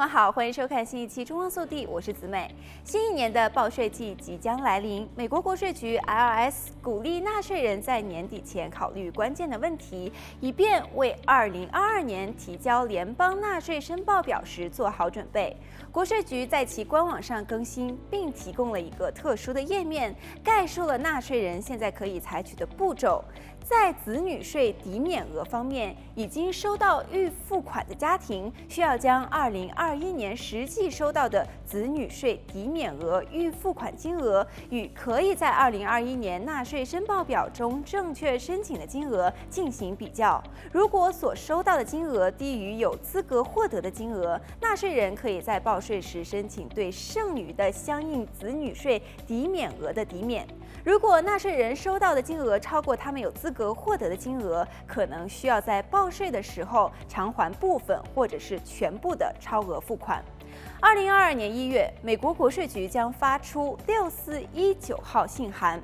们好，欢迎收看新一期《中央速递》，我是子美。新一年的报税季即将来临，美国国税局 IRS 鼓励纳税人在年底前考虑关键的问题，以便为2022年提交联邦纳税申报表时做好准备。国税局在其官网上更新，并提供了一个特殊的页面，概述了纳税人现在可以采取的步骤。在子女税抵免额方面，已经收到预付款的家庭需要将2021年实际收到的子女税抵免额预付款金额与可以在2021年纳税申报表中正确申请的金额进行比较。如果所收到的金额低于有资格获得的金额，纳税人可以在报税时申请对剩余的相应子女税抵免额的抵免。如果纳税人收到的金额超过他们有资格获得的金额，可能需要在报税的时候偿还部分或者是全部的超额付款。二零二二年一月，美国国税局将发出六四一九号信函。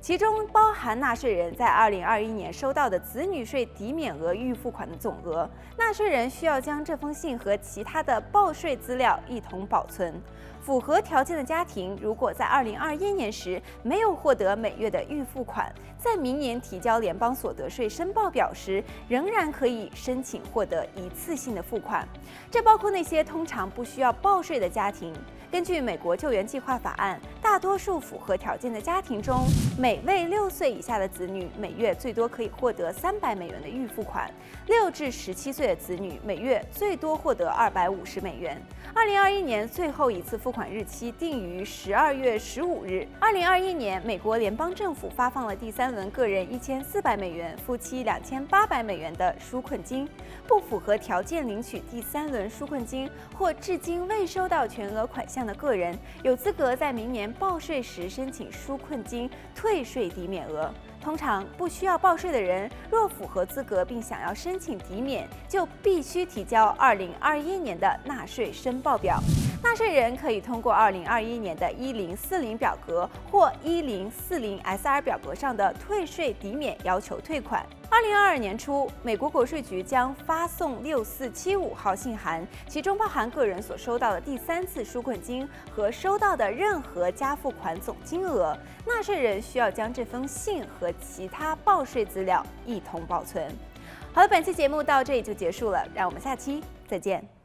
其中包含纳税人在二零二一年收到的子女税抵免额预付款的总额。纳税人需要将这封信和其他的报税资料一同保存。符合条件的家庭，如果在二零二一年时没有获得每月的预付款，在明年提交联邦所得税申报表时，仍然可以申请获得一次性的付款。这包括那些通常不需要报税的家庭。根据美国救援计划法案，大多数符合条件的家庭中，每位六岁以下的子女每月最多可以获得三百美元的预付款；六至十七岁的子女每月最多获得二百五十美元。二零二一年最后一次付款日期定于十二月十五日。二零二一年，美国联邦政府发放了第三轮个人一千四百美元、夫妻两千八百美元的纾困金。不符合条件领取第三轮纾困金或至今未收到全额款项的个人，有资格在明年报税时申请纾困金退税抵免额。通常不需要报税的人，若符合资格并想要申请抵免，就必须提交2021年的纳税申报表。纳税人可以通过2021年的1040表格或1040 SR 表格上的退税抵免要求退款。二零二二年初，美国国税局将发送六四七五号信函，其中包含个人所收到的第三次纾困金和收到的任何加付款总金额。纳税人需要将这封信和其他报税资料一同保存。好了，本期节目到这里就结束了，让我们下期再见。